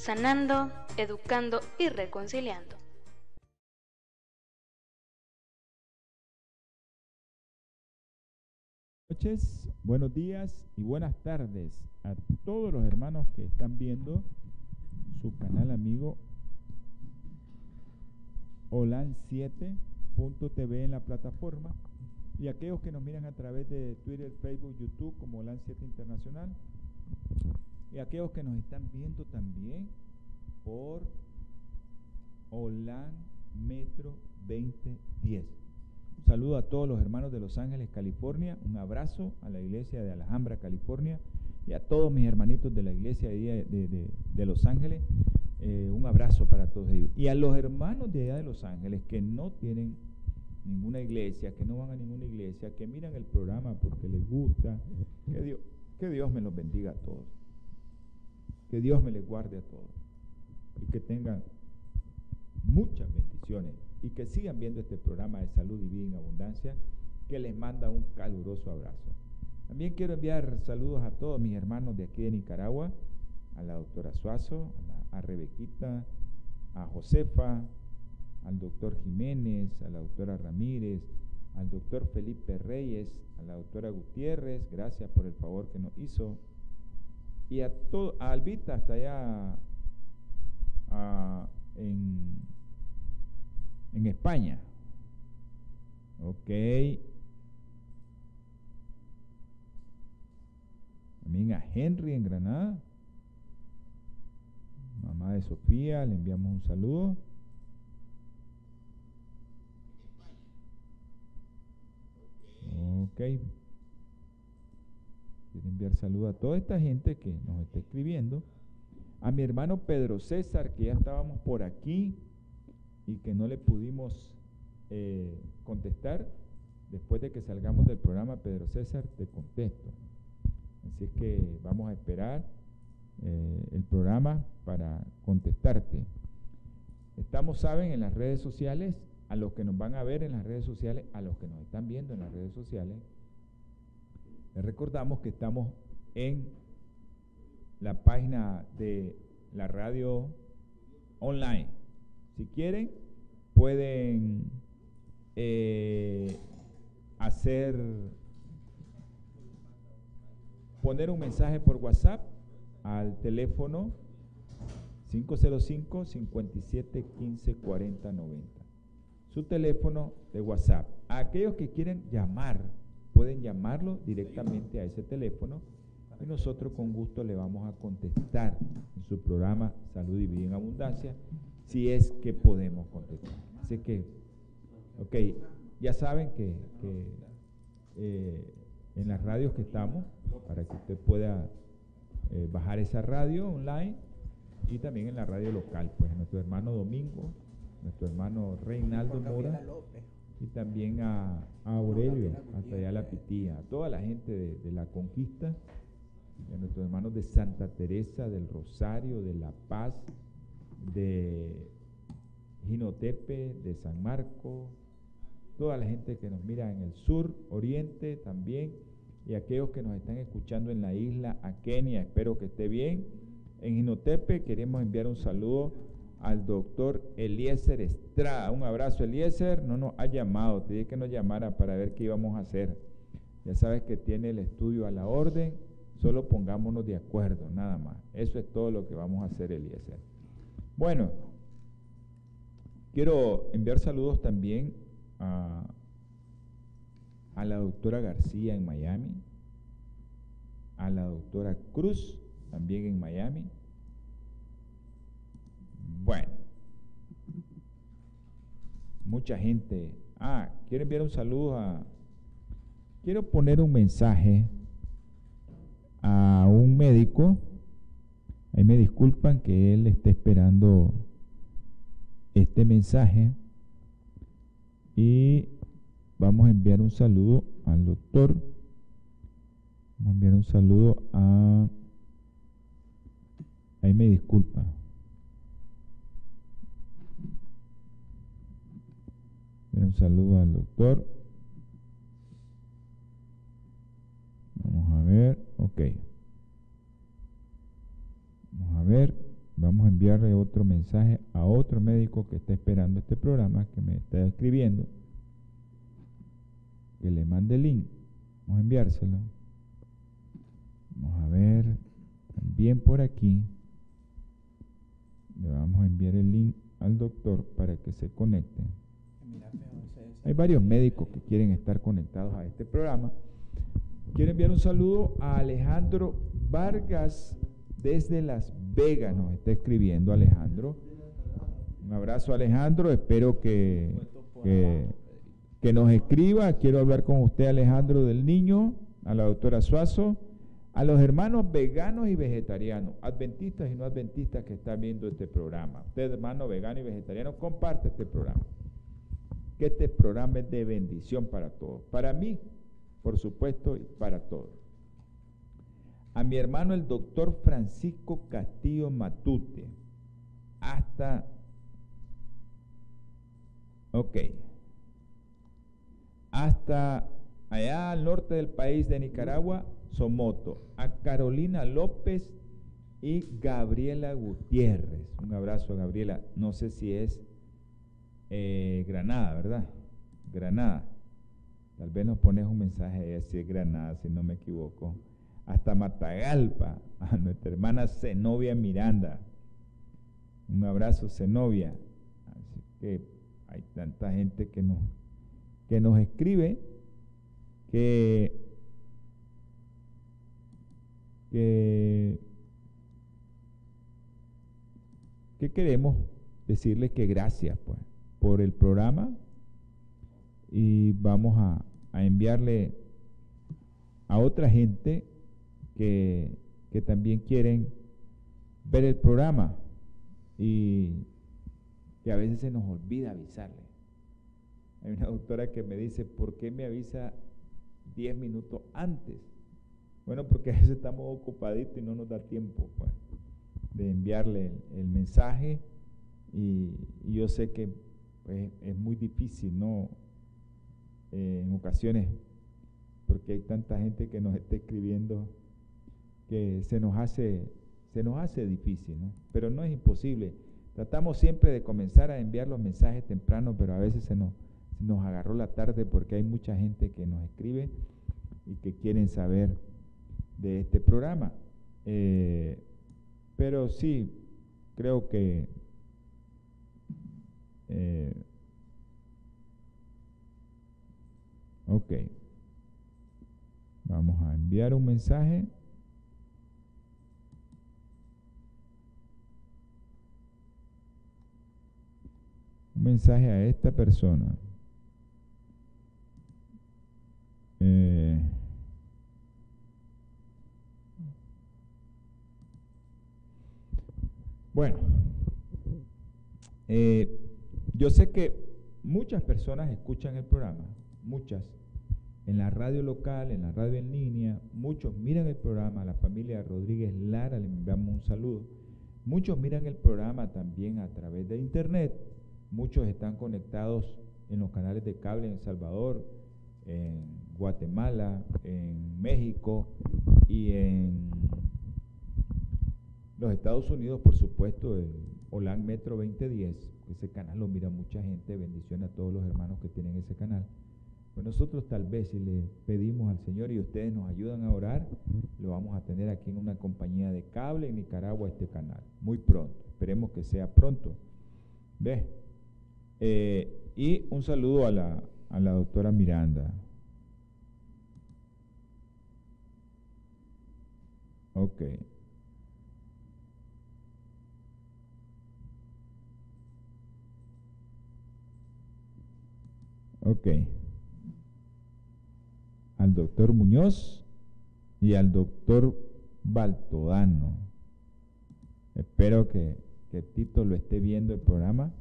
sanando, educando y reconciliando. noches, buenos días y buenas tardes a todos los hermanos que están viendo su canal amigo Olan7.tv en la plataforma y aquellos que nos miran a través de Twitter, Facebook, YouTube como Olan7 Internacional y aquellos que nos están viendo también por Olan Metro 2010. Un saludo a todos los hermanos de Los Ángeles, California. Un abrazo a la iglesia de Alhambra, California. Y a todos mis hermanitos de la iglesia de, de, Los Ángeles. Eh, un abrazo para todos ellos. Y a los hermanos de allá de Los Ángeles que no tienen ninguna iglesia, que no van a ninguna iglesia, que miran el programa porque les gusta. Que Dios, que Dios me los bendiga a todos. Que Dios me les guarde a todos. Y que tengan muchas bendiciones. Y que sigan viendo este programa de salud y vida en abundancia, que les manda un caluroso abrazo. También quiero enviar saludos a todos mis hermanos de aquí de Nicaragua, a la doctora Suazo, a, a Rebequita, a Josefa, al doctor Jiménez, a la doctora Ramírez, al doctor Felipe Reyes, a la doctora Gutiérrez, gracias por el favor que nos hizo, y a, todo, a Albita hasta allá en, en España. Ok. También a Henry en Granada. Mamá de Sofía, le enviamos un saludo. Ok. Quiero enviar saludo a toda esta gente que nos está escribiendo. A mi hermano Pedro César, que ya estábamos por aquí y que no le pudimos eh, contestar. Después de que salgamos del programa, Pedro César, te contesto. Así es que vamos a esperar eh, el programa para contestarte. Estamos, saben, en las redes sociales, a los que nos van a ver en las redes sociales, a los que nos están viendo en las redes sociales, les recordamos que estamos en la página de la radio online. Si quieren, pueden eh, hacer, poner un mensaje por WhatsApp al teléfono 505 57 15 40 90. Su teléfono de WhatsApp. A aquellos que quieren llamar pueden llamarlo directamente a ese teléfono y nosotros con gusto le vamos a contestar en su programa Salud y Vida en Abundancia si es que podemos contestar. Así que, ok, ya saben que, eh, en las radios que estamos, para que usted pueda eh, bajar esa radio online y también en la radio local, pues nuestro hermano Domingo, nuestro hermano Reinaldo Mora y también a, Aurelio, hasta allá la Pitía, a toda la gente de, la conquista, a nuestros hermanos de Santa Teresa, del Rosario, de La Paz, de Ginotepe, de San Marco, toda la gente que nos mira en el sur, oriente también, y aquellos que nos están escuchando en la isla, a Kenia, espero que esté bien. En Ginotepe queremos enviar un saludo al doctor Eliezer Estrada. Un abrazo, Eliezer. No nos ha llamado, te dije que nos llamara para ver qué íbamos a hacer. Ya sabes que tiene el estudio a la orden, solo pongámonos de acuerdo, nada más. Eso es todo lo que vamos a hacer, Eliezer. Bueno, quiero enviar saludos también a, a la doctora García en Miami, a la doctora Cruz también en Miami bueno, mucha gente. Ah, quiero enviar un saludo a. Quiero poner un mensaje a un médico Ahí me disculpan que él esté esperando este mensaje y vamos a enviar un saludo al doctor. Vamos a enviar un saludo a... Ahí me disculpa. Un saludo al doctor. Vamos a ver, ok. Vamos a ver, vamos a enviarle otro mensaje a otro médico que está esperando este programa, que me está escribiendo, que le mande el link. Vamos a enviárselo. Vamos a ver, también por aquí, le vamos a enviar el link al doctor para que se conecte. Hay varios médicos que quieren estar conectados a este programa. Quiero enviar un saludo a Alejandro Vargas desde Las Vegas. Nos está escribiendo Alejandro. Un abrazo Alejandro. Espero que, que, nos escriba. Quiero hablar con usted Alejandro del Niño, a la doctora Suazo, a los hermanos veganos y vegetarianos, adventistas y no adventistas que están viendo este programa. Usted hermano vegano y vegetariano, comparte este programa que este programa es de bendición para todos. Para mí, por supuesto, y para todos. A mi hermano el doctor Francisco Castillo Matute, hasta, ok, hasta allá al norte del país de Nicaragua, Somoto, a Carolina López y Gabriela Gutiérrez. Un abrazo Gabriela, no sé si es eh, Granada, ¿verdad? Granada. Tal vez nos pones un mensaje de si es Granada, si no me equivoco. Hasta Matagalpa, a nuestra hermana Zenobia Miranda. Un abrazo, Zenobia. Así que hay tanta gente que nos, que nos escribe que, que, que queremos decirles que gracias, pues por el programa y vamos a, enviarle a otra gente que, que, también quieren ver el programa y que a veces se nos olvida avisarle. Hay una doctora que me dice, ¿por qué me avisa 10 minutos antes? Bueno, porque a veces estamos ocupaditos y no nos da tiempo pues, de enviarle el, mensaje y yo sé que es muy difícil, ¿no? Eh, en ocasiones, porque hay tanta gente que nos está escribiendo que se nos hace, se nos hace difícil, ¿no? Pero no es imposible. Tratamos siempre de comenzar a enviar los mensajes temprano, pero a veces se nos, nos agarró la tarde porque hay mucha gente que nos escribe y que quieren saber de este programa. Eh, pero sí, creo que eh, ok. Vamos a enviar un mensaje. Un mensaje a esta persona. Eh, bueno, eh, yo sé que muchas personas escuchan el programa, muchas, en la radio local, en la radio en línea, muchos miran el programa, la familia Rodríguez Lara, le enviamos un saludo. Muchos miran el programa también a través de internet, muchos están conectados en los canales de cable en El Salvador, en Guatemala, en México y en los Estados Unidos, por supuesto, el Holan Metro 2010 ese canal lo mira mucha gente, bendiciones a todos los hermanos que tienen ese canal. Pues nosotros tal vez si le pedimos al Señor y ustedes nos ayudan a orar, lo vamos a tener aquí en una compañía de cable en Nicaragua este canal, muy pronto, esperemos que sea pronto. ¿Ves? Eh, y un saludo a la, a la doctora Miranda. Ok. Ok. Al doctor Muñoz y al doctor Baltodano. Espero que, Tito lo esté viendo el programa.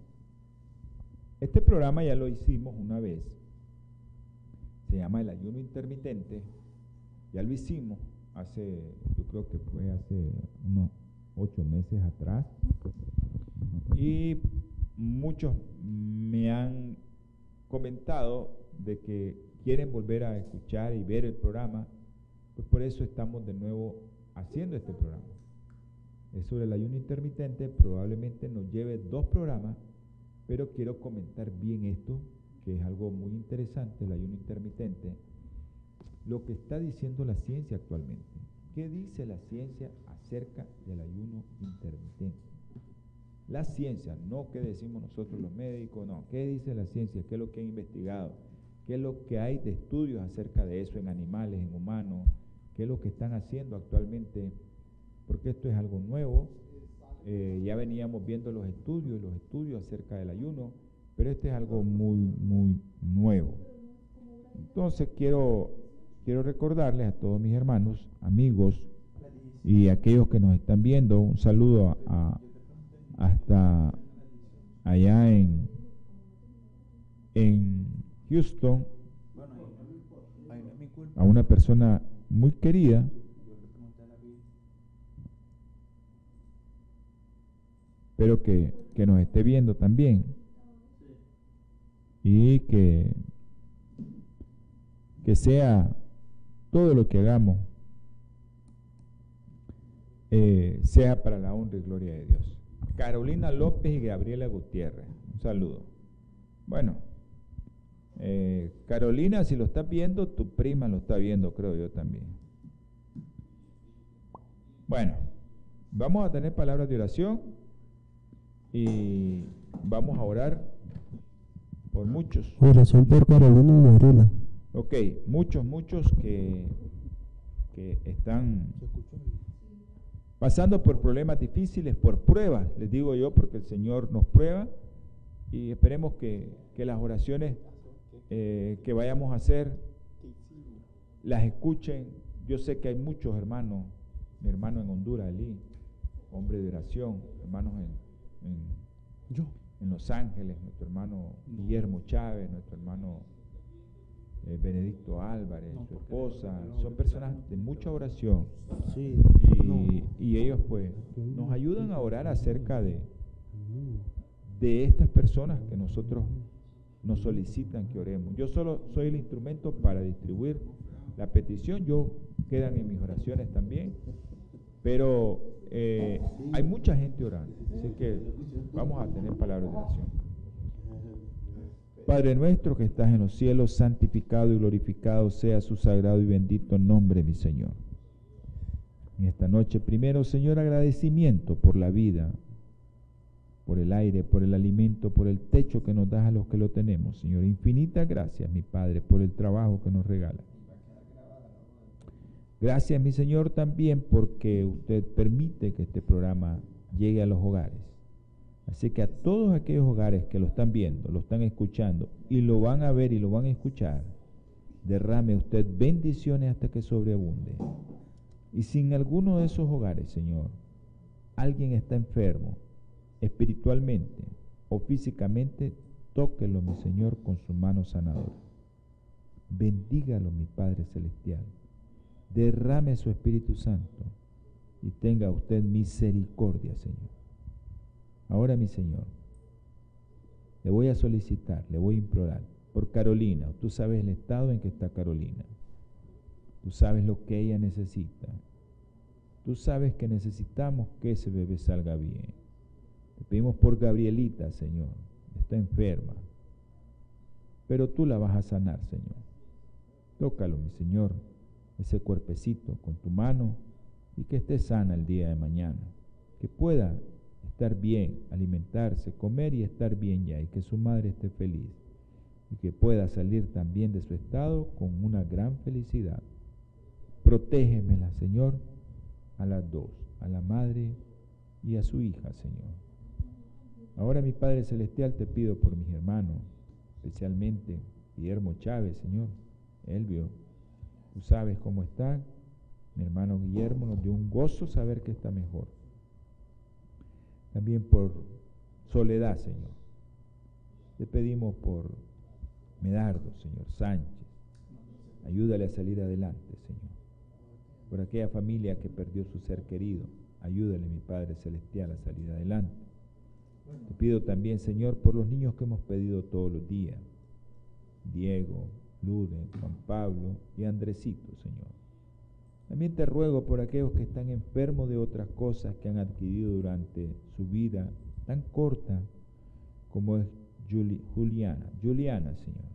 Este programa ya lo hicimos una vez. Se llama el ayuno intermitente. Ya lo hicimos hace, yo creo que fue hace unos ocho meses atrás. Y muchos me han comentado de que quieren volver a escuchar y ver el programa, pues por eso estamos de nuevo haciendo este programa. Es sobre el ayuno intermitente, probablemente nos lleve dos programas, pero quiero comentar bien esto, que es algo muy interesante, el ayuno intermitente, lo que está diciendo la ciencia actualmente. ¿Qué dice la ciencia acerca del ayuno intermitente? La ciencia, no qué decimos nosotros los médicos, no, ¿qué dice la ciencia? ¿Qué es lo que ha investigado? ¿Qué es lo que hay de estudios acerca de eso en animales, en humanos? ¿Qué es lo que están haciendo actualmente? Porque esto es algo nuevo. Eh, ya veníamos viendo los estudios, los estudios acerca del ayuno, pero este es algo muy, muy nuevo. Entonces quiero, quiero recordarles a todos mis hermanos, amigos y aquellos que nos están viendo, un saludo a hasta allá en, en Houston a una persona muy querida pero que, que nos esté viendo también y que, que sea todo lo que hagamos eh, sea para la honra y gloria de Dios. Carolina López y Gabriela Gutiérrez. Un saludo. Bueno, eh, Carolina, si lo estás viendo, tu prima lo está viendo, creo yo también. Bueno, vamos a tener palabras de oración y vamos a orar por muchos. Oración por Carolina y Gabriela. Ok, muchos, muchos que, que están pasando por problemas difíciles, por pruebas, les digo yo, porque el Señor nos prueba y esperemos que, las oraciones eh, que vayamos a hacer las escuchen. Yo sé que hay muchos hermanos, mi hermano en Honduras, Ali, hombre de oración, hermanos en, en, en Los Ángeles, nuestro hermano Guillermo Chávez, nuestro hermano eh, Benedicto Álvarez, su esposa, son personas de mucha oración. y, ellos pues nos ayudan a orar acerca de, de estas personas que nosotros nos solicitan que oremos. Yo solo soy el instrumento para distribuir la petición, yo quedan en mis oraciones también, pero eh, hay mucha gente orando, así que vamos a tener palabras de oración. Padre nuestro que estás en los cielos, santificado y glorificado sea su sagrado y bendito nombre, mi Señor. En esta noche, primero, Señor, agradecimiento por la vida, por el aire, por el alimento, por el techo que nos das a los que lo tenemos, Señor. Infinitas gracias, mi Padre, por el trabajo que nos regala. Gracias, mi Señor, también porque usted permite que este programa llegue a los hogares. Así que a todos aquellos hogares que lo están viendo, lo están escuchando y lo van a ver y lo van a escuchar, derrame usted bendiciones hasta que sobreabunde. Y si en alguno de esos hogares, Señor, alguien está enfermo, espiritualmente o físicamente, tóquelo, mi Señor, con su mano sanadora. Bendígalo, mi Padre Celestial. Derrame su Espíritu Santo y tenga usted misericordia, Señor. Ahora, mi Señor, le voy a solicitar, le voy a implorar por Carolina. Tú sabes el estado en que está Carolina. Tú sabes lo que ella necesita. Tú sabes que necesitamos que ese bebé salga bien. Te pedimos por Gabrielita, Señor. Está enferma. Pero tú la vas a sanar, Señor. Tócalo, mi Señor, ese cuerpecito con tu mano y que esté sana el día de mañana. Que pueda estar bien, alimentarse, comer y estar bien ya, y que su madre esté feliz, y que pueda salir también de su estado con una gran felicidad. Protégemela, Señor, a las dos, a la madre y a su hija, Señor. Ahora, mi Padre Celestial, te pido por mis hermanos, especialmente Guillermo Chávez, Señor, Elvio, tú sabes cómo está. Mi hermano Guillermo nos dio un gozo saber que está mejor. También por Soledad, Señor. Te pedimos por Medardo, Señor Sánchez. Ayúdale a salir adelante, Señor. Por aquella familia que perdió su ser querido. Ayúdale, mi Padre Celestial, a salir adelante. Te pido también, Señor, por los niños que hemos pedido todos los días. Diego, Lude, Juan Pablo y Andresito, Señor. También te ruego por aquellos que están enfermos de otras cosas que han adquirido durante su vida tan corta como es Juliana, Juliana, Señor,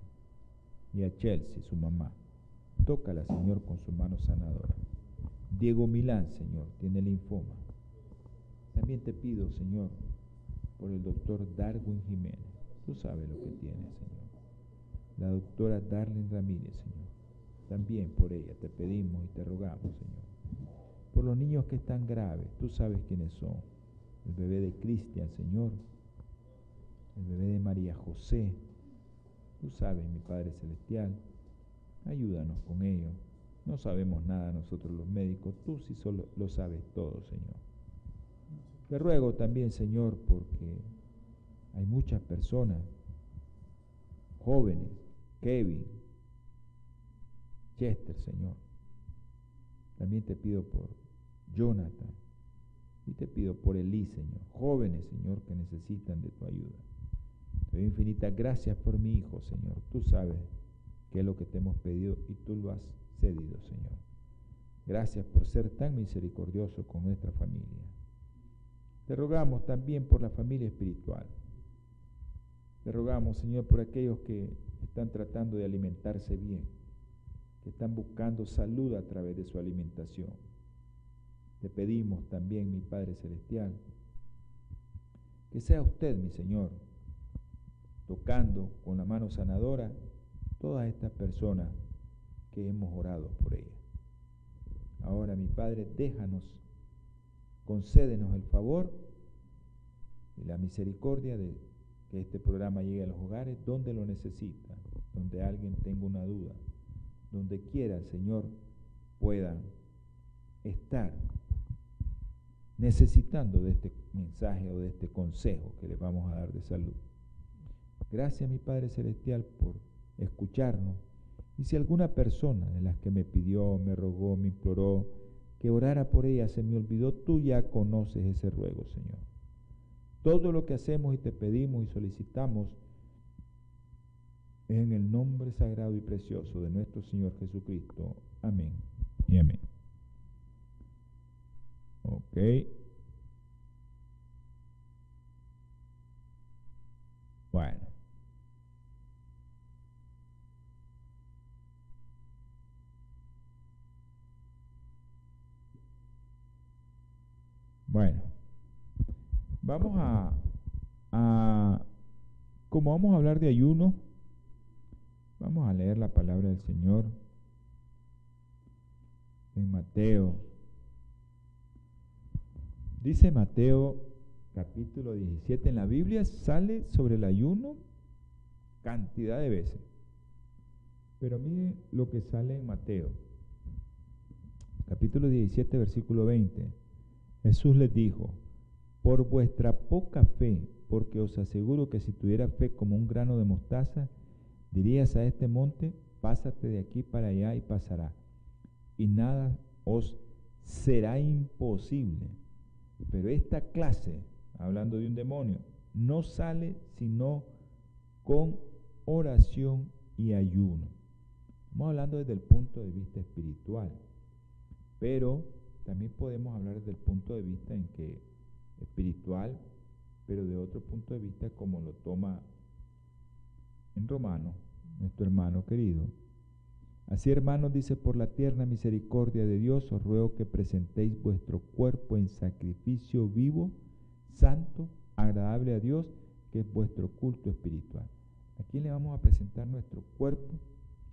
y a Chelsea, su mamá. Tócala, Señor, con su mano sanadora. Diego Milán, Señor, tiene linfoma. También te pido, Señor, por el doctor Darwin Jiménez. Tú sabes lo que tiene, Señor. La doctora Darlene Ramírez, Señor. También por ella te pedimos y te rogamos, Señor. Por los niños que están graves, tú sabes quiénes son. El bebé de Cristian, Señor. El bebé de María José. Tú sabes, mi Padre Celestial. Ayúdanos con ellos. No sabemos nada nosotros los médicos. Tú sí solo lo sabes todo, Señor. Te ruego también, Señor, porque hay muchas personas, jóvenes, Kevin, Chester, Señor. También te pido por Jonathan y te pido por Elí, Señor. Jóvenes, Señor, que necesitan de tu ayuda. Te doy infinitas gracias por mi hijo, Señor. Tú sabes qué es lo que te hemos pedido y tú lo has cedido, Señor. Gracias por ser tan misericordioso con nuestra familia. Te rogamos también por la familia espiritual. Te rogamos, Señor, por aquellos que están tratando de alimentarse bien, que están buscando salud a través de su alimentación. Te pedimos también, mi Padre Celestial, que sea usted, mi Señor, tocando con la mano sanadora todas estas personas que hemos orado por ellas. Ahora, mi Padre, déjanos concédenos el favor y la misericordia de que este programa llegue a los hogares donde lo necesita, donde alguien tenga una duda, donde quiera Señor pueda estar necesitando de este mensaje o de este consejo que les vamos a dar de salud. Gracias mi Padre Celestial por escucharnos. Y si alguna persona de las que me pidió, me rogó, me imploró, que orara por ella se me olvidó, tú ya conoces ese ruego, Señor. Todo lo que hacemos y te pedimos y solicitamos en el nombre sagrado y precioso de nuestro Señor Jesucristo. Amén y amén. Ok. Bueno. Bueno, vamos a, como vamos a hablar de ayuno, vamos a leer la palabra del Señor en Mateo. Dice Mateo capítulo 17, en la Biblia sale sobre el ayuno cantidad de veces. Pero miren lo que sale en Mateo, capítulo 17, versículo 20. Jesús les dijo, por vuestra poca fe, porque os aseguro que si tuviera fe como un grano de mostaza, dirías a este monte, pásate de aquí para allá y pasará. Y nada os será imposible. Pero esta clase, hablando de un demonio, no sale sino con oración y ayuno. Estamos hablando desde el punto de vista espiritual. Pero también podemos hablar desde el punto de vista en que espiritual, pero de otro punto de vista como lo toma en Romano, nuestro hermano querido. Así, hermanos, dice, por la tierna misericordia de Dios, os ruego que presentéis vuestro cuerpo en sacrificio vivo, santo, agradable a Dios, que es vuestro culto espiritual. ¿A quién le vamos a presentar nuestro cuerpo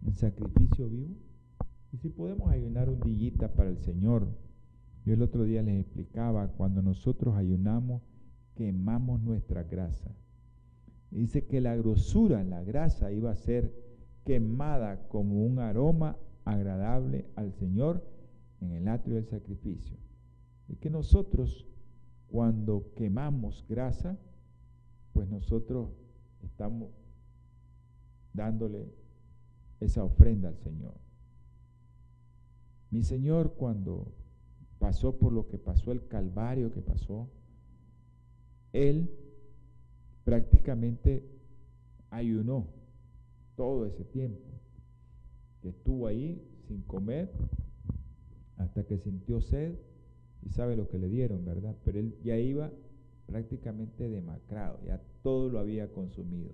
en sacrificio vivo? Y si podemos ayunar un dillita para el Señor, yo el otro día les explicaba, cuando nosotros ayunamos, quemamos nuestra grasa. Dice que la grosura, la grasa, iba a ser quemada como un aroma agradable al Señor en el atrio del sacrificio. Y que nosotros, cuando quemamos grasa, pues nosotros estamos dándole esa ofrenda al Señor. Mi Señor cuando pasó por lo que pasó, el calvario que pasó, Él prácticamente ayunó todo ese tiempo, estuvo ahí sin comer hasta que sintió sed y sabe lo que le dieron, ¿verdad? Pero él ya iba prácticamente demacrado, ya todo lo había consumido.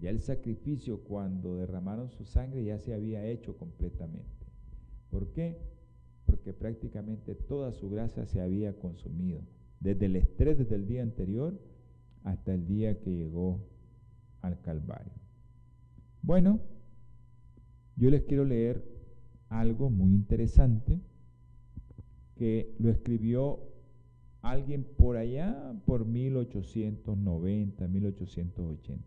Ya el sacrificio cuando derramaron su sangre ya se había hecho completamente. ¿Por qué? Porque prácticamente toda su grasa se había consumido, desde el estrés desde el día anterior hasta el día que llegó al Calvario. Bueno, yo les quiero leer algo muy interesante que lo escribió alguien por allá por 1890, 1880.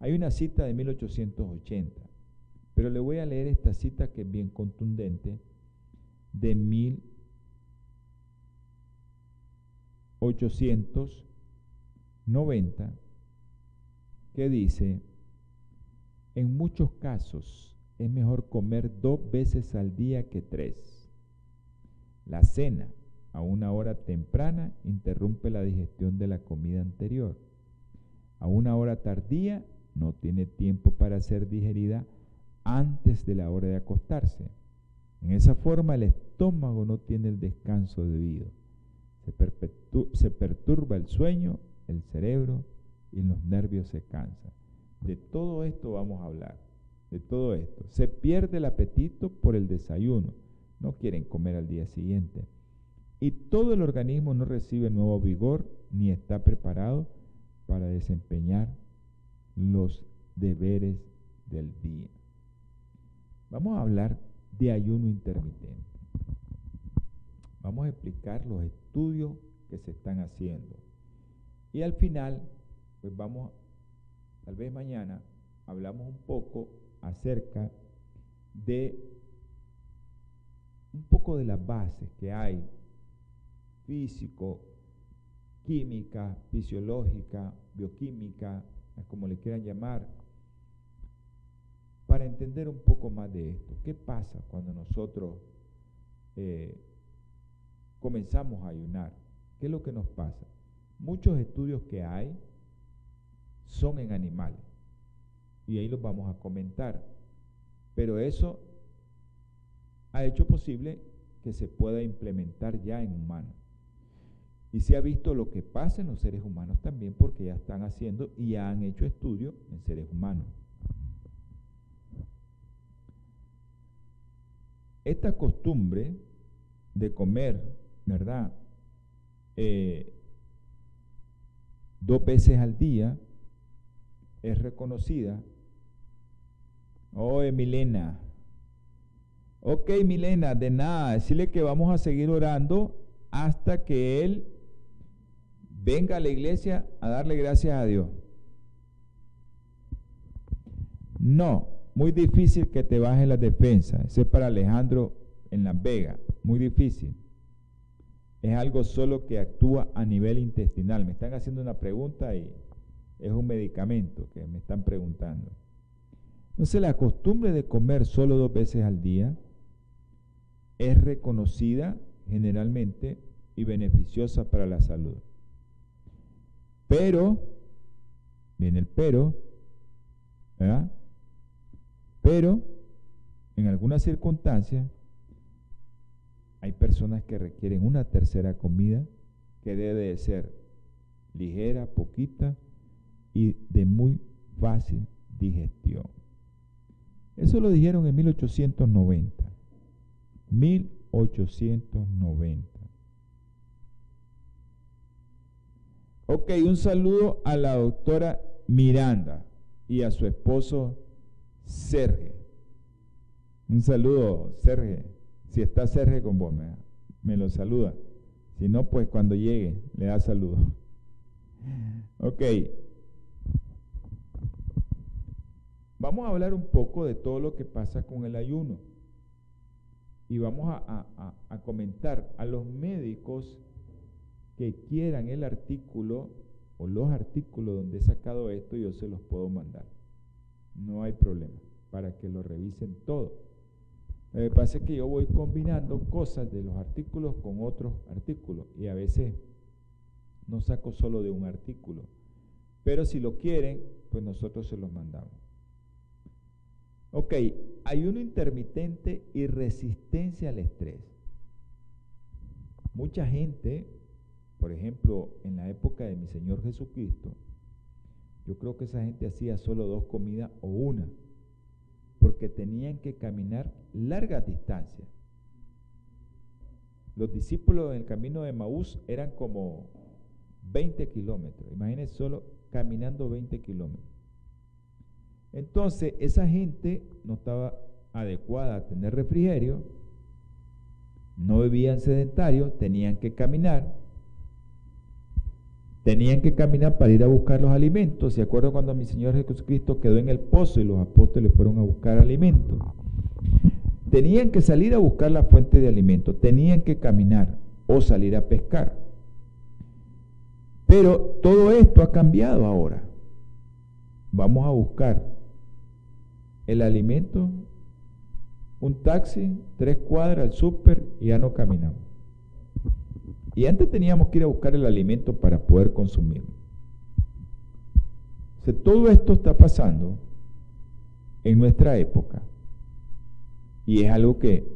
Hay una cita de 1880, pero le voy a leer esta cita que es bien contundente de 1890, que dice, en muchos casos es mejor comer dos veces al día que tres. La cena a una hora temprana interrumpe la digestión de la comida anterior. A una hora tardía no tiene tiempo para ser digerida antes de la hora de acostarse. En esa forma el estómago no tiene el descanso debido. Se, perturba el sueño, el cerebro y los nervios se cansan. De todo esto vamos a hablar, de todo esto. Se pierde el apetito por el desayuno, no quieren comer al día siguiente. Y todo el organismo no recibe nuevo vigor ni está preparado para desempeñar los deberes del día. Vamos a hablar de ayuno intermitente. Vamos a explicar los estudios que se están haciendo. Y al final, pues vamos, tal vez mañana, hablamos un poco acerca de un poco de las bases que hay, físico, química, fisiológica, bioquímica, como le quieran llamar, para entender un poco más de esto. ¿Qué pasa cuando nosotros eh, comenzamos a ayunar? ¿Qué es lo que nos pasa? Muchos estudios que hay son en animales y ahí los vamos a comentar. Pero eso ha hecho posible que se pueda implementar ya en humanos. Y se ha visto lo que pasa en los seres humanos también porque ya están haciendo y ya han hecho estudios en seres humanos. Esta costumbre de comer, ¿verdad? Eh, dos veces al día es reconocida. Oye, Milena. Ok, Milena, de nada, decirle que vamos a seguir orando hasta que Él venga a la iglesia a darle gracias a Dios. No, muy difícil que te baje la defensa. Ese es para Alejandro en Las Vegas. Muy difícil. Es algo solo que actúa a nivel intestinal. Me están haciendo una pregunta y es un medicamento que me están preguntando. Entonces la costumbre de comer solo dos veces al día es reconocida generalmente y beneficiosa para la salud. Pero, viene el pero, ¿verdad? Pero, en algunas circunstancias, hay personas que requieren una tercera comida que debe de ser ligera, poquita y de muy fácil digestión. Eso lo dijeron en 1890. 1890. Ok, un saludo a la doctora Miranda y a su esposo Sergio. Un saludo, Sergio. Si está Sergio con vos, me, lo saluda. Si no, pues cuando llegue, le da saludo. Ok. Vamos a hablar un poco de todo lo que pasa con el ayuno. Y vamos a comentar a los médicos que quieran el artículo o los artículos donde he sacado esto, yo se los puedo mandar. No hay problema, para que lo revisen todo. Que pasa es que yo voy combinando cosas de los artículos con otros artículos y a veces no saco solo de un artículo. Pero si lo quieren, pues nosotros se los mandamos. Ok, ayuno intermitente y resistencia al estrés. Mucha gente, por ejemplo, en la época de mi Señor Jesucristo, yo creo que esa gente hacía solo dos comidas o una, porque tenían que caminar largas distancias. Los discípulos en el camino de Maús eran como 20 kilómetros. Imagínense solo caminando 20 kilómetros. Entonces, esa gente no estaba adecuada a tener refrigerio, no vivían sedentarios, tenían que caminar, tenían que caminar para ir a buscar los alimentos. ¿Se acuerdan cuando mi Señor Jesucristo quedó en el pozo y los apóstoles fueron a buscar alimentos? Tenían que salir a buscar la fuente de alimento, tenían que caminar o salir a pescar. Pero todo esto ha cambiado ahora. Vamos a buscar el alimento, un taxi, tres cuadras al súper y ya no caminamos. Y antes teníamos que ir a buscar el alimento para poder consumirlo. todo esto está pasando en nuestra época y es algo que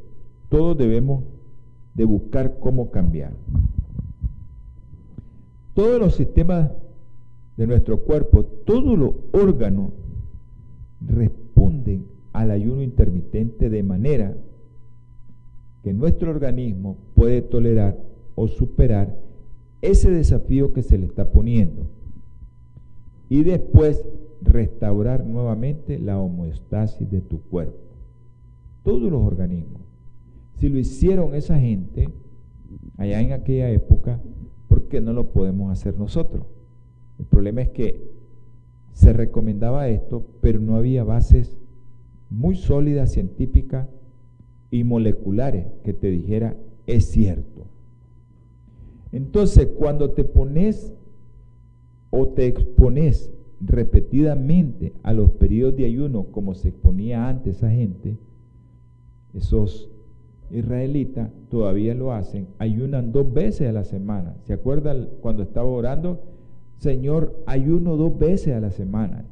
todos debemos de buscar cómo cambiar. Todos los sistemas de nuestro cuerpo, todos los órganos responden al ayuno intermitente de manera que nuestro organismo puede tolerar o superar ese desafío que se le está poniendo y después restaurar nuevamente la homeostasis de tu cuerpo. Todos los organismos. Si lo hicieron esa gente allá en aquella época, ¿por qué no lo podemos hacer nosotros? El problema es que se recomendaba esto, pero no había bases muy sólidas, científicas y moleculares que te dijera es cierto. Entonces, cuando te pones o te expones repetidamente a los periodos de ayuno como se exponía antes esa gente, esos israelitas todavía lo hacen, ayunan dos veces a la semana. ¿Se acuerdan cuando estaba orando? Señor, ayuno dos veces a la semana.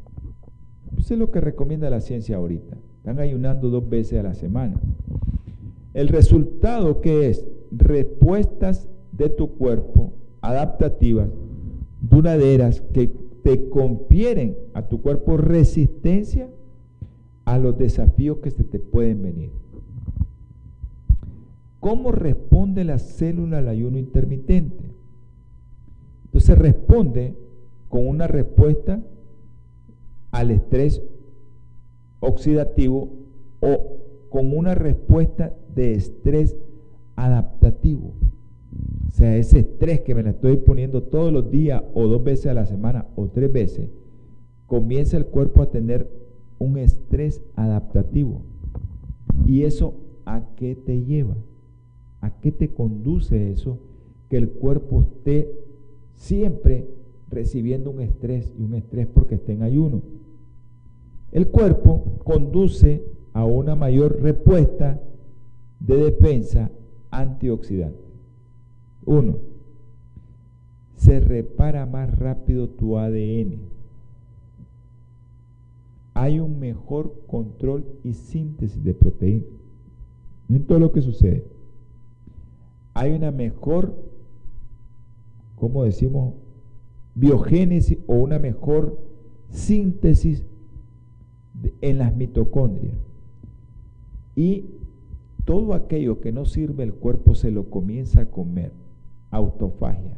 Eso es lo que recomienda la ciencia ahorita. Están ayunando dos veces a la semana. El resultado que es respuestas de tu cuerpo adaptativas, duraderas, que te confieren a tu cuerpo resistencia a los desafíos que se te pueden venir. ¿Cómo responde la célula al ayuno intermitente? Entonces responde con una respuesta al estrés oxidativo o con una respuesta de estrés adaptativo. O sea, ese estrés que me la estoy poniendo todos los días o dos veces a la semana o tres veces, comienza el cuerpo a tener un estrés adaptativo. ¿Y eso a qué te lleva? ¿A qué te conduce eso? Que el cuerpo esté siempre recibiendo un estrés y un estrés porque está en ayuno. El cuerpo conduce a una mayor respuesta de defensa antioxidante. Uno, se repara más rápido tu ADN. Hay un mejor control y síntesis de proteínas. En todo lo que sucede hay una mejor, ¿cómo decimos? Biogénesis o una mejor síntesis en las mitocondrias. Y todo aquello que no sirve el cuerpo se lo comienza a comer, autofagia.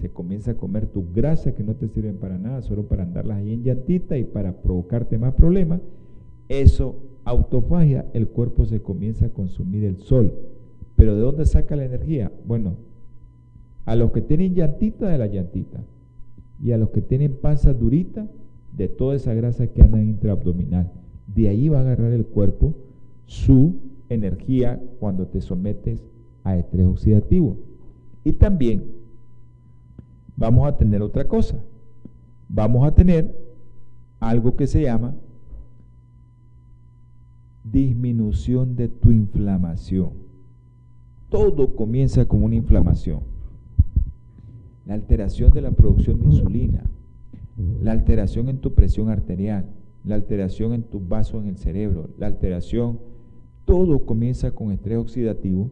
Se comienza a comer tus grasas que no te sirven para nada, solo para andarlas ahí en llantita y para provocarte más problemas. Eso, autofagia, el cuerpo se comienza a consumir el sol pero ¿de dónde saca la energía? Bueno, a los que tienen llantita de la llantita y a los que tienen panza durita de toda esa grasa que anda intraabdominal. De ahí va a agarrar el cuerpo su energía cuando te sometes a estrés oxidativo. Y también vamos a tener otra cosa. Vamos a tener algo que se llama disminución de tu inflamación. Todo comienza con una inflamación. La alteración de la producción de insulina, la alteración en tu presión arterial, la alteración en tus vasos en el cerebro, la alteración, todo comienza con estrés oxidativo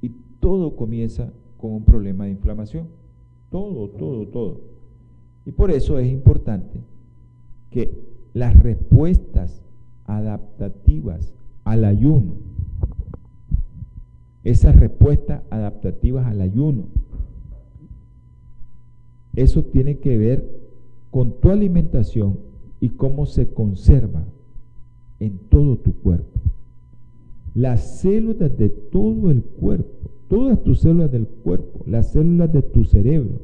y todo comienza con un problema de inflamación. Todo, todo, todo. Y por eso es importante que las respuestas adaptativas al ayuno, esas respuestas adaptativas al ayuno, eso tiene que ver con tu alimentación y cómo se conserva en todo tu cuerpo. Las células de todo el cuerpo, todas tus células del cuerpo, las células de tu cerebro,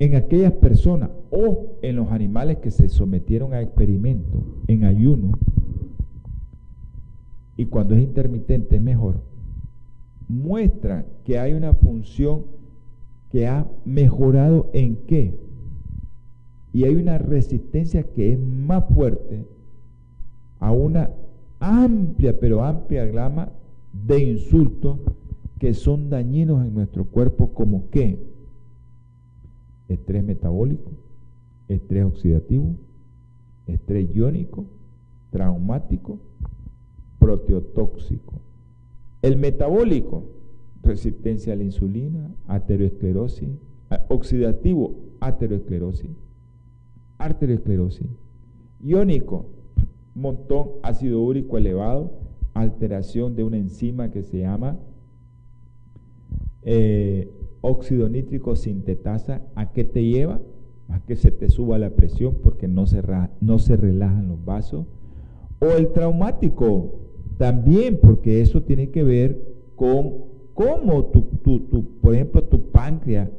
en aquellas personas o en los animales que se sometieron a experimentos en ayuno, y cuando es intermitente es mejor, muestra que hay una función que ha mejorado en qué. Y hay una resistencia que es más fuerte a una amplia, pero amplia gama de insultos que son dañinos en nuestro cuerpo como qué? estrés metabólico, estrés oxidativo, estrés iónico, traumático, proteotóxico. El metabólico, resistencia a la insulina, ateroesclerosis, oxidativo, ateroesclerosis, arteriosclerosis. Iónico, montón ácido úrico elevado, alteración de una enzima que se llama eh, óxido nítrico sintetasa, ¿a qué te lleva? A que se te suba la presión porque no se, no se relajan los vasos. O el traumático, también, porque eso tiene que ver con cómo, tu, por ejemplo, tu páncreas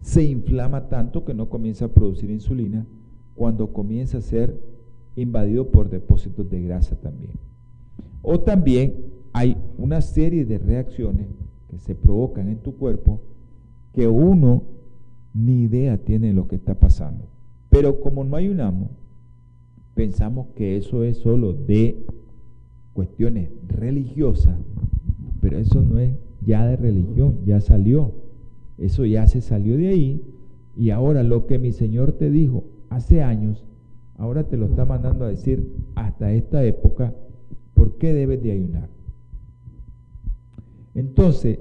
se inflama tanto que no comienza a producir insulina cuando comienza a ser invadido por depósitos de grasa también. O también hay una serie de reacciones que se provocan en tu cuerpo que uno ni idea tiene lo que está pasando. Pero como no hay un amo, pensamos que eso es solo de cuestiones religiosas, pero eso no es ya de religión, ya salió. Eso ya se salió de ahí y ahora lo que mi Señor te dijo hace años, ahora te lo está mandando a decir hasta esta época, ¿por qué debes de ayunar? Entonces,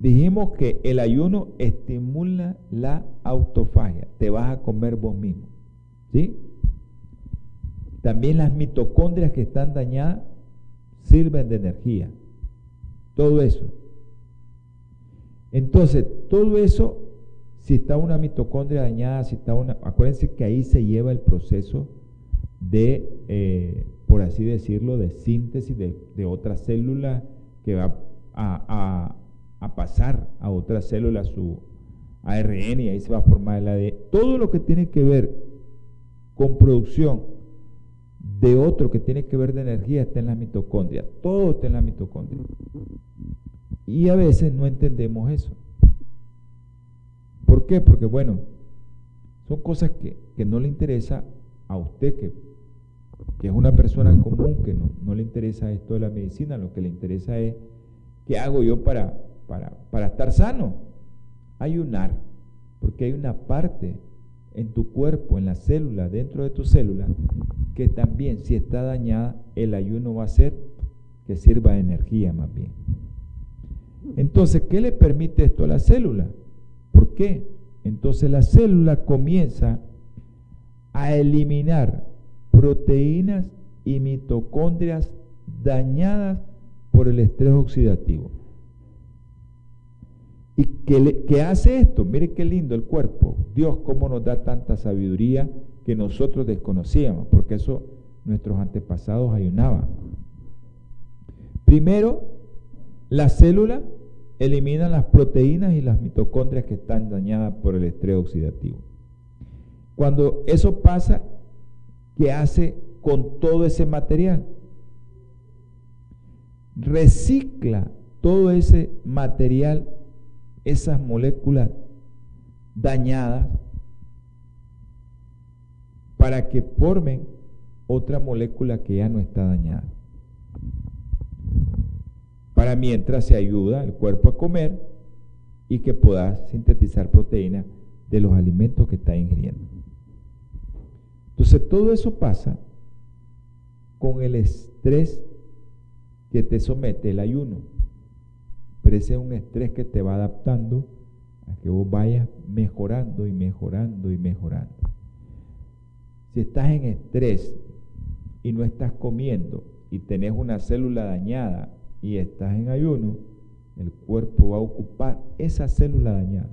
Dijimos que el ayuno estimula la autofagia, te vas a comer vos mismo. ¿Sí? También las mitocondrias que están dañadas sirven de energía. Todo eso. Entonces, todo eso, si está una mitocondria dañada, si está una... Acuérdense que ahí se lleva el proceso de, eh, por así decirlo, de síntesis de, de otra célula que va a, a pasar a otra célula su ARN y ahí se va a formar el ADN. Todo lo que tiene que ver con producción de otro que tiene que ver de energía está en la mitocondria. Todo está en la mitocondria. Y a veces no entendemos eso. ¿Por qué? Porque bueno, son cosas que, no le interesa a usted, que, que es una persona común, que no, no le interesa esto de la medicina, lo que le interesa es qué hago yo para, para, estar sano. Ayunar, porque hay una parte en tu cuerpo, en la célula, dentro de tu célula, que también si está dañada, el ayuno va a ser que sirva de energía más bien. Entonces, ¿qué le permite esto a la célula? ¿Por qué? Entonces la célula comienza a eliminar proteínas y mitocondrias dañadas por el estrés oxidativo. ¿Y qué, hace esto? Mire qué lindo el cuerpo. Dios cómo nos da tanta sabiduría que nosotros desconocíamos, porque eso nuestros antepasados ayunaban. Primero, la célula elimina las proteínas y las mitocondrias que están dañadas por el estrés oxidativo. Cuando eso pasa, ¿qué hace con todo ese material? Recicla todo ese material esas moléculas dañadas para que formen otra molécula que ya no está dañada. Para mientras se ayuda el cuerpo a comer y que pueda sintetizar proteína de los alimentos que está ingiriendo. Entonces todo eso pasa con el estrés que te somete el ayuno. Pero ese es un estrés que te va adaptando a que vos vayas mejorando y mejorando y mejorando. Si estás en estrés y no estás comiendo y tenés una célula dañada y estás en ayuno, el cuerpo va a ocupar esa célula dañada,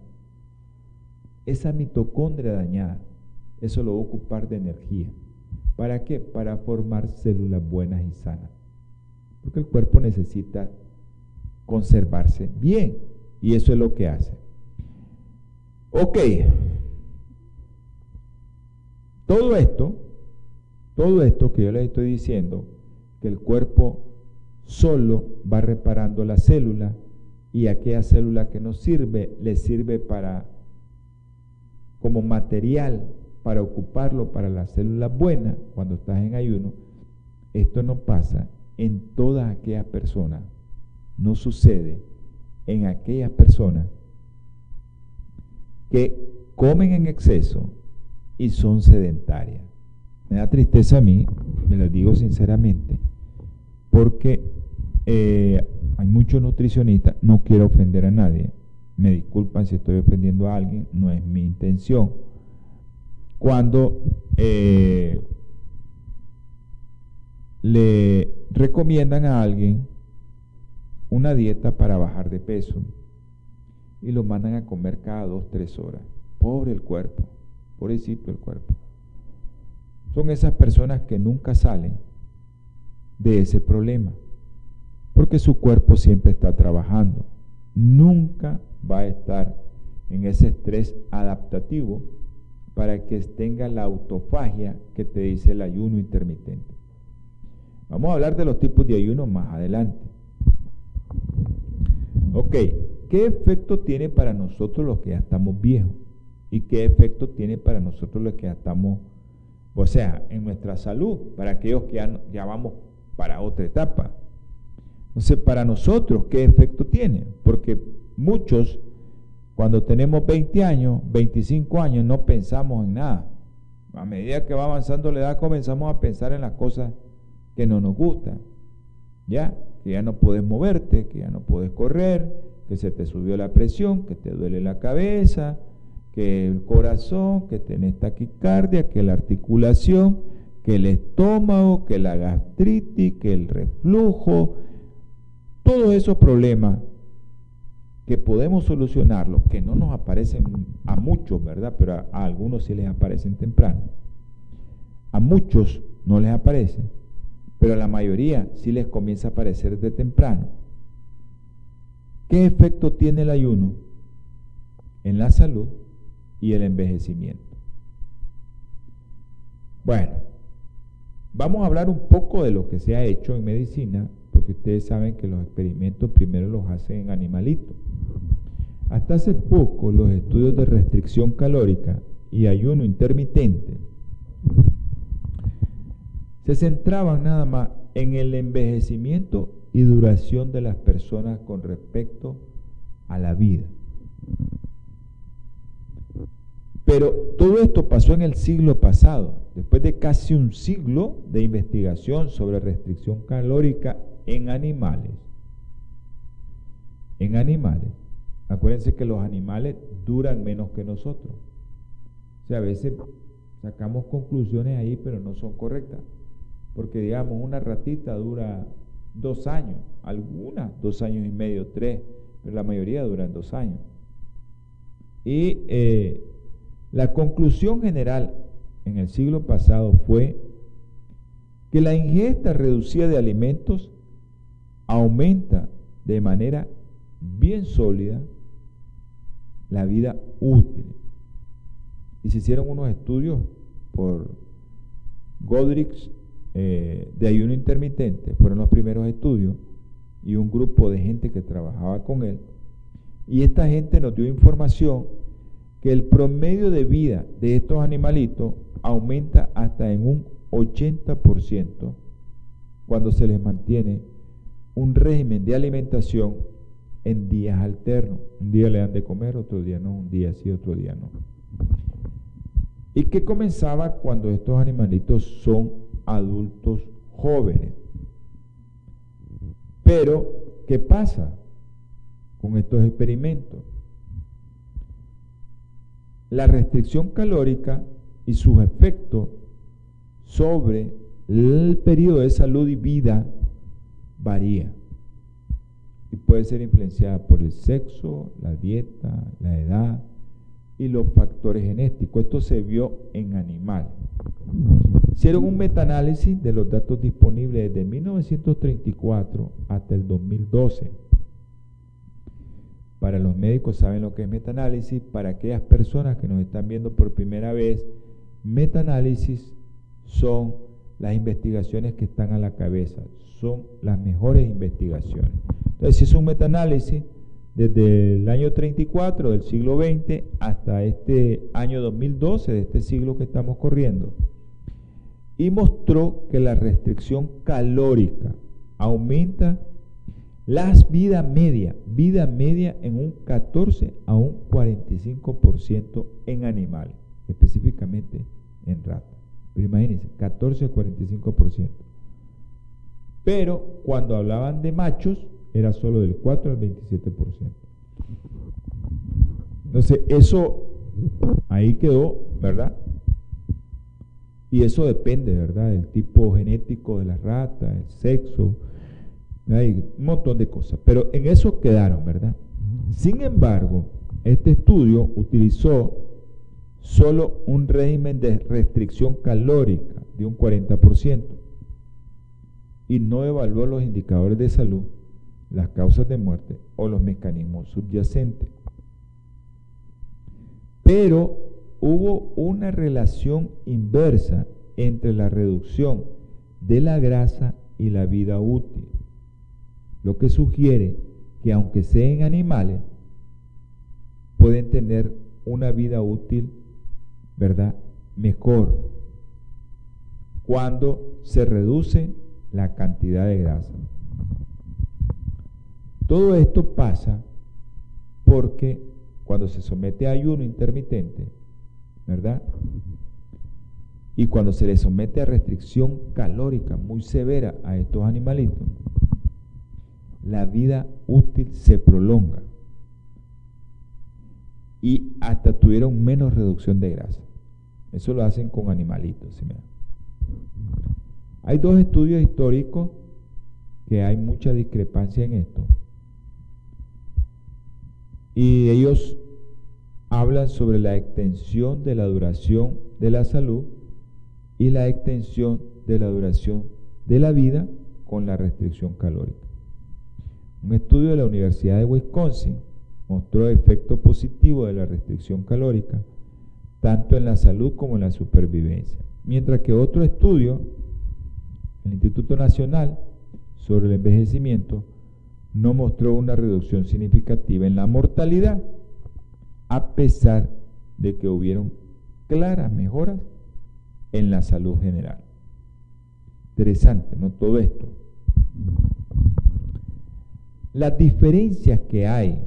esa mitocondria dañada, eso lo va a ocupar de energía. ¿Para qué? Para formar células buenas y sanas. Porque el cuerpo necesita conservarse bien y eso es lo que hace. Ok, todo esto, todo esto que yo les estoy diciendo, que el cuerpo solo va reparando la célula y aquella célula que nos sirve, le sirve para como material para ocuparlo para la célula buena cuando estás en ayuno. Esto no pasa en todas aquellas personas, no sucede en aquellas personas que comen en exceso y son sedentarias. Me da tristeza a mí, me lo digo sinceramente, porque eh, hay muchos nutricionistas, no quiero ofender a nadie, me disculpan si estoy ofendiendo a alguien, no es mi intención. Cuando eh, le recomiendan a alguien una dieta para bajar de peso y lo mandan a comer cada dos, tres horas. Pobre el cuerpo, pobrecito el cuerpo. Son esas personas que nunca salen de ese problema, porque su cuerpo siempre está trabajando. Nunca va a estar en ese estrés adaptativo para que tenga la autofagia que te dice el ayuno intermitente. Vamos a hablar de los tipos de ayuno más adelante. Ok, ¿qué efecto tiene para nosotros los que ya estamos viejos? ¿Y qué efecto tiene para nosotros los que ya estamos, o sea, en nuestra salud, para aquellos que ya, ya vamos para otra etapa? Entonces, para nosotros, ¿qué efecto tiene? Porque muchos, cuando tenemos 20 años, 25 años, no pensamos en nada. A medida que va avanzando la edad, comenzamos a pensar en las cosas que no nos gustan. ¿Ya? Que ya no puedes moverte, que ya no puedes correr, que se te subió la presión, que te duele la cabeza, que el corazón, que tenés taquicardia, que la articulación, que el estómago, que la gastritis, que el reflujo, todos esos problemas que podemos solucionarlos, que no nos aparecen a muchos, ¿verdad? Pero a, a algunos sí les aparecen temprano. A muchos no les aparece pero a la mayoría sí les comienza a aparecer de temprano. ¿Qué efecto tiene el ayuno en la salud y el envejecimiento? Bueno, vamos a hablar un poco de lo que se ha hecho en medicina, porque ustedes saben que los experimentos primero los hacen en animalitos. Hasta hace poco los estudios de restricción calórica y ayuno intermitente se centraban nada más en el envejecimiento y duración de las personas con respecto a la vida. Pero todo esto pasó en el siglo pasado, después de casi un siglo de investigación sobre restricción calórica en animales. En animales. Acuérdense que los animales duran menos que nosotros. O sea, a veces sacamos conclusiones ahí, pero no son correctas porque digamos una ratita dura dos años, algunas dos años y medio, tres, pero la mayoría duran dos años. Y eh, la conclusión general en el siglo pasado fue que la ingesta reducida de alimentos aumenta de manera bien sólida la vida útil. Y se hicieron unos estudios por Godrich eh, de ayuno intermitente, fueron los primeros estudios, y un grupo de gente que trabajaba con él, Y esta gente nos dio información que el promedio de vida de estos animalitos aumenta hasta en un 80% cuando se les mantiene un régimen de alimentación en días alternos. Un día le dan de comer, otro día no, un día sí, otro día no. ¿Y qué comenzaba cuando estos animalitos son adultos jóvenes? Pero, ¿qué pasa con estos experimentos? La restricción calórica y sus efectos sobre el periodo de salud y vida varía y puede ser influenciada por el sexo, la dieta, la edad y los factores genéticos. Esto se vio en animales. Hicieron un metaanálisis de los datos disponibles desde 1934 hasta el 2012. Para los médicos saben lo que es metaanálisis. Para aquellas personas que nos están viendo por primera vez, metaanálisis son las investigaciones que están a la cabeza, son las mejores investigaciones. Entonces, es un metaanálisis desde el año 34 del siglo XX hasta este año 2012 de este siglo que estamos corriendo y mostró que la restricción calórica aumenta las vida media, vida media en un 14 a un 45% en animales, específicamente en ratas. Pero imagínense, 14 a 45%. Pero cuando hablaban de machos, era solo del 4 al 27%. Entonces, eso ahí quedó, ¿verdad? Y eso depende, ¿verdad? Del tipo genético de la rata, el sexo, hay un montón de cosas. Pero en eso quedaron, ¿verdad? Sin embargo, este estudio utilizó solo un régimen de restricción calórica de un 40% y no evaluó los indicadores de salud las causas de muerte o los mecanismos subyacentes. Pero hubo una relación inversa entre la reducción de la grasa y la vida útil, lo que sugiere que aunque sean animales, pueden tener una vida útil, ¿verdad? Mejor cuando se reduce la cantidad de grasa. Todo esto pasa porque cuando se somete a ayuno intermitente, ¿verdad? Y cuando se le somete a restricción calórica muy severa a estos animalitos, la vida útil se prolonga y hasta tuvieron menos reducción de grasa. Eso lo hacen con animalitos. Hay dos estudios históricos que hay mucha discrepancia en esto. Y ellos hablan sobre la extensión de la duración de la salud y la extensión de la duración de la vida con la restricción calórica. Un estudio de la Universidad de Wisconsin mostró efectos positivos de la restricción calórica tanto en la salud como en la supervivencia. Mientras que otro estudio, el Instituto Nacional sobre el Envejecimiento, no mostró una reducción significativa en la mortalidad, a pesar de que hubieron claras mejoras en la salud general. Interesante, ¿no? Todo esto. Las diferencias que hay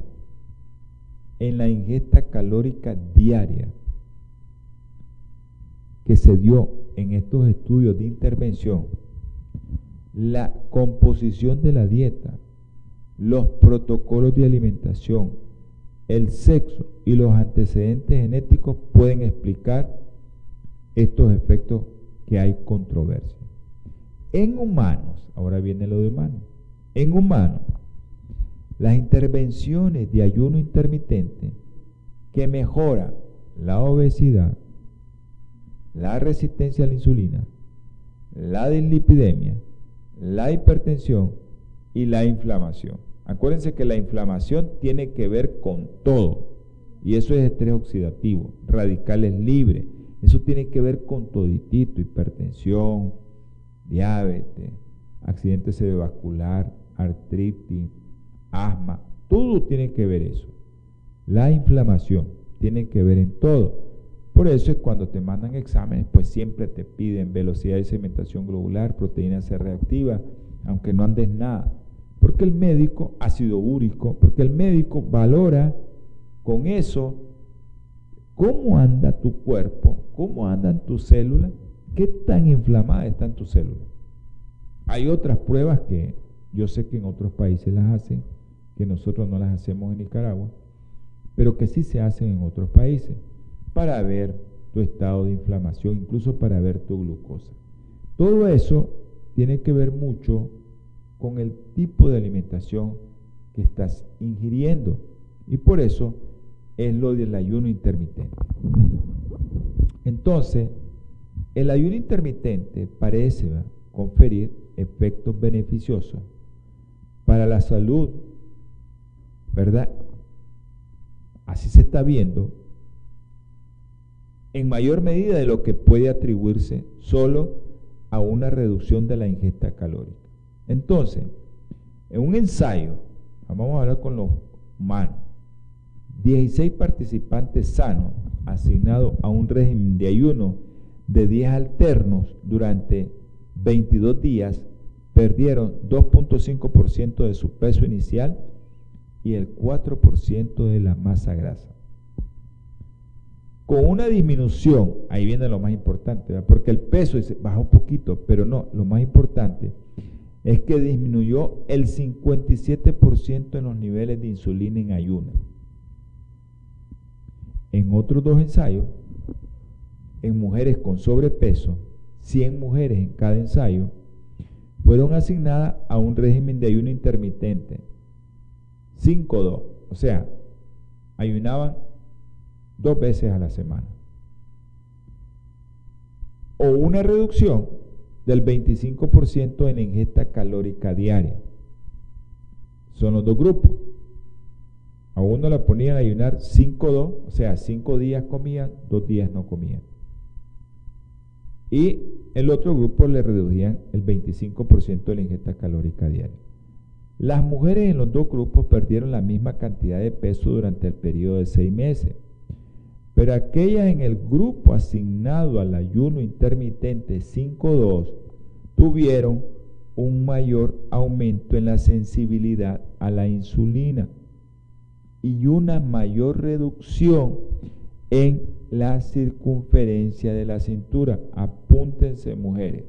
en la ingesta calórica diaria que se dio en estos estudios de intervención, la composición de la dieta, los protocolos de alimentación, el sexo y los antecedentes genéticos pueden explicar estos efectos que hay controversia. En humanos, ahora viene lo de humanos, en humanos, las intervenciones de ayuno intermitente que mejora la obesidad, la resistencia a la insulina, la dislipidemia, la hipertensión y la inflamación. Acuérdense que la inflamación tiene que ver con todo. Y eso es estrés oxidativo, radicales libres. Eso tiene que ver con toditito, hipertensión, diabetes, accidente cerebrovascular, artritis, asma. Todo tiene que ver eso. La inflamación tiene que ver en todo. Por eso es cuando te mandan exámenes, pues siempre te piden velocidad de segmentación globular, proteína C reactiva, aunque no andes nada. Porque el médico, ácido úrico, porque el médico valora con eso cómo anda tu cuerpo, cómo andan tus células, qué tan inflamadas están tus células. Hay otras pruebas que yo sé que en otros países las hacen, que nosotros no las hacemos en Nicaragua, pero que sí se hacen en otros países para ver tu estado de inflamación, incluso para ver tu glucosa. Todo eso tiene que ver mucho con el tipo de alimentación que estás ingiriendo y por eso es lo del ayuno intermitente. Entonces, el ayuno intermitente parece conferir efectos beneficiosos para la salud, ¿verdad? Así se está viendo en mayor medida de lo que puede atribuirse solo a una reducción de la ingesta calórica. Entonces, en un ensayo, vamos a hablar con los humanos, 16 participantes sanos asignados a un régimen de ayuno de 10 alternos durante 22 días perdieron 2.5% de su peso inicial y el 4% de la masa grasa con una disminución, ahí viene lo más importante, porque el peso bajó un poquito, pero no, lo más importante es que disminuyó el 57% en los niveles de insulina en ayuno. En otros dos ensayos, en mujeres con sobrepeso, 100 mujeres en cada ensayo, fueron asignadas a un régimen de ayuno intermitente, 5-2, o sea, ayunaban dos veces a la semana. O una reducción del 25% en ingesta calórica diaria. Son los dos grupos. A uno le ponían a ayunar 5-2, o sea, 5 días comían, 2 días no comían. Y el otro grupo le reducían el 25% de la ingesta calórica diaria. Las mujeres en los dos grupos perdieron la misma cantidad de peso durante el periodo de 6 meses pero aquellas en el grupo asignado al ayuno intermitente 5.2 tuvieron un mayor aumento en la sensibilidad a la insulina y una mayor reducción en la circunferencia de la cintura. Apúntense mujeres,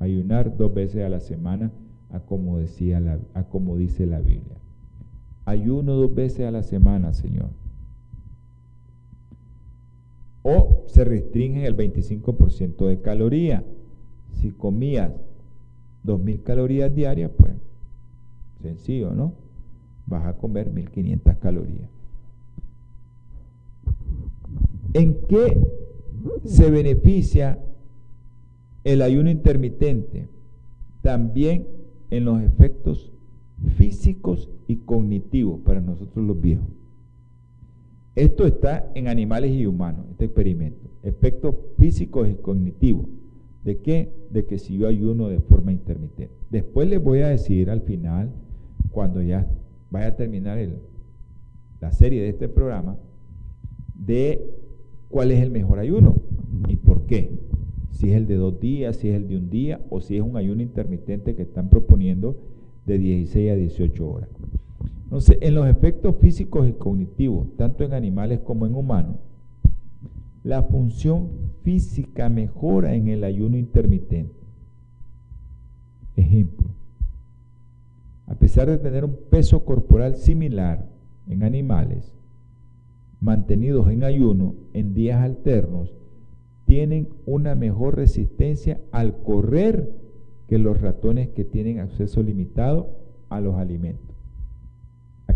ayunar dos veces a la semana a como, la, a como dice la Biblia. Ayuno dos veces a la semana, Señor o se restringe el 25% de calorías. Si comías 2.000 calorías diarias, pues sencillo, ¿no? Vas a comer 1.500 calorías. ¿En qué se beneficia el ayuno intermitente? También en los efectos físicos y cognitivos para nosotros los viejos. Esto está en animales y humanos, este experimento. Efectos físicos y cognitivos. ¿De qué? De que si yo ayuno de forma intermitente. Después les voy a decir al final, cuando ya vaya a terminar la serie de este programa, de cuál es el mejor ayuno y por qué. Si es el de dos días, si es el de un día o si es un ayuno intermitente que están proponiendo de 16 a 18 horas. Entonces, en los efectos físicos y cognitivos, tanto en animales como en humanos, la función física mejora en el ayuno intermitente. Ejemplo, a pesar de tener un peso corporal similar en animales, mantenidos en ayuno en días alternos, tienen una mejor resistencia al correr que los ratones que tienen acceso limitado a los alimentos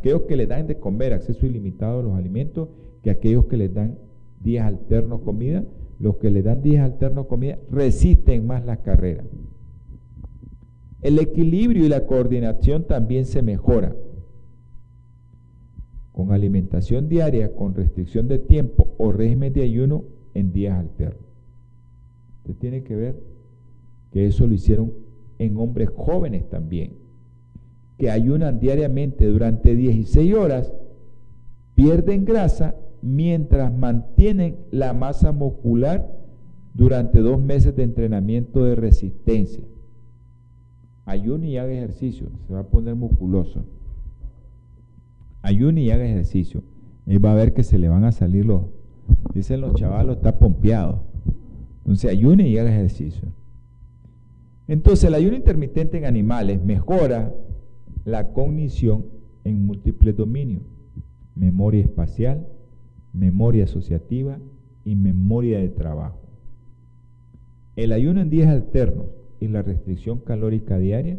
aquellos que les dan de comer acceso ilimitado a los alimentos, que aquellos que les dan días alternos comida, los que les dan días alternos comida resisten más la carrera. El equilibrio y la coordinación también se mejora. Con alimentación diaria, con restricción de tiempo o régimen de ayuno en días alternos. Usted tiene que ver que eso lo hicieron en hombres jóvenes también que ayunan diariamente durante 16 horas pierden grasa mientras mantienen la masa muscular durante dos meses de entrenamiento de resistencia. Ayune y haga ejercicio, se va a poner musculoso. Ayune y haga ejercicio. Y va a ver que se le van a salir los, dicen los chavalos, está pompeado. Entonces ayune y haga ejercicio. Entonces el ayuno intermitente en animales mejora la cognición en múltiples dominios. Memoria espacial, memoria asociativa y memoria de trabajo. El ayuno en días alternos y la restricción calórica diaria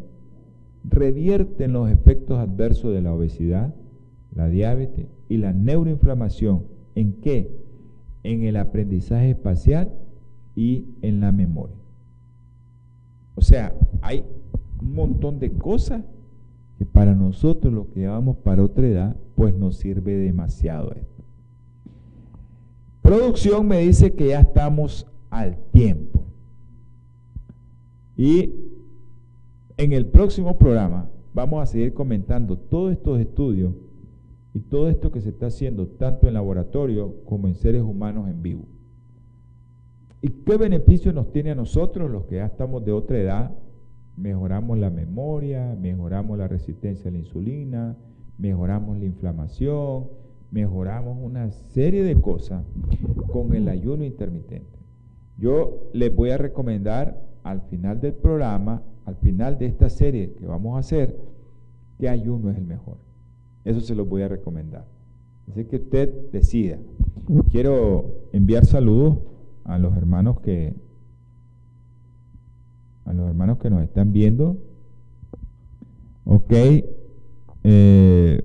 revierten los efectos adversos de la obesidad, la diabetes y la neuroinflamación. ¿En qué? En el aprendizaje espacial y en la memoria. O sea, hay un montón de cosas que para nosotros, los que llevamos para otra edad, pues nos sirve demasiado esto. Producción me dice que ya estamos al tiempo. Y en el próximo programa vamos a seguir comentando todos estos estudios y todo esto que se está haciendo tanto en laboratorio como en seres humanos en vivo. ¿Y qué beneficio nos tiene a nosotros los que ya estamos de otra edad? Mejoramos la memoria, mejoramos la resistencia a la insulina, mejoramos la inflamación, mejoramos una serie de cosas con el ayuno intermitente. Yo les voy a recomendar al final del programa, al final de esta serie que vamos a hacer, qué ayuno es el mejor. Eso se lo voy a recomendar. Así que usted decida. Quiero enviar saludos a los hermanos que a los hermanos que nos están viendo. Ok. Eh,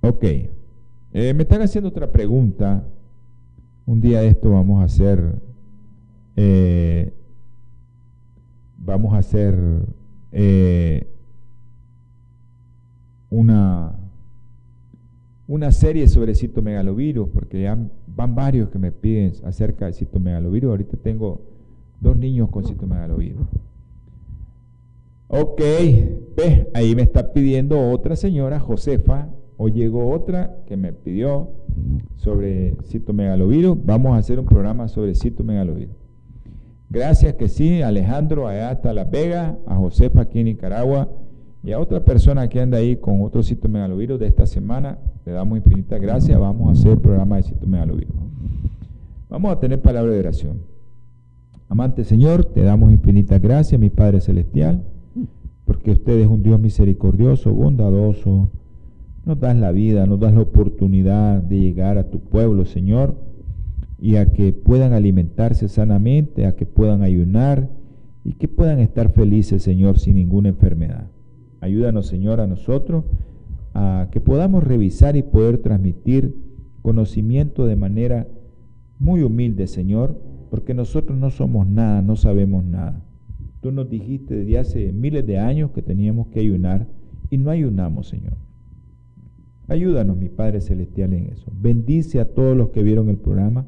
ok. Eh, me están haciendo otra pregunta. Un día de esto vamos a hacer. Eh, vamos a hacer una una serie sobre citomegalovirus, porque ya van varios que me piden acerca del citomegalovirus. Ahorita tengo dos niños con citomegalovirus. Ok, ahí me está pidiendo otra señora, Josefa, o llegó otra que me pidió sobre citomegalovirus. Vamos a hacer un programa sobre citomegalovirus. Gracias que sí, Alejandro, allá hasta Las Vegas, a Josefa aquí en Nicaragua y a otra persona que anda ahí con otro citomegalovirus de esta semana, le damos infinitas gracias. Vamos a hacer el programa de citomegalovirus. Vamos a tener palabra de oración. Amante Señor, te damos infinitas gracias, mi Padre Celestial, porque usted es un Dios misericordioso, bondadoso. Nos das la vida, nos das la oportunidad de llegar a tu pueblo, Señor, y a que puedan alimentarse sanamente, a que puedan ayunar y que puedan estar felices, Señor, sin ninguna enfermedad. Ayúdanos, Señor, a nosotros a que podamos revisar y poder transmitir conocimiento de manera muy humilde, Señor, porque nosotros no somos nada, no sabemos nada. Tú nos dijiste desde hace miles de años que teníamos que ayunar y no ayunamos, Señor. Ayúdanos, mi Padre Celestial, en eso. Bendice a todos los que vieron el programa.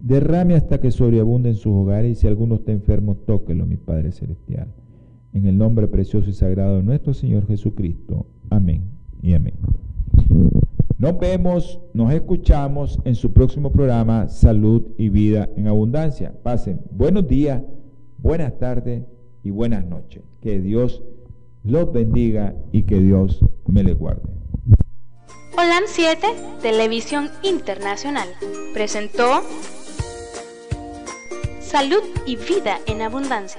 Derrame hasta que sobreabunde en sus hogares y si alguno está enfermo, tóquelo, mi Padre Celestial. En el nombre precioso y sagrado de nuestro Señor Jesucristo. Amén y amén. Nos vemos, nos escuchamos en su próximo programa Salud y Vida en Abundancia. Pasen buenos días, buenas tardes y buenas noches. Que Dios los bendiga y que Dios me les guarde. Holan 7, Televisión Internacional, presentó Salud y Vida en Abundancia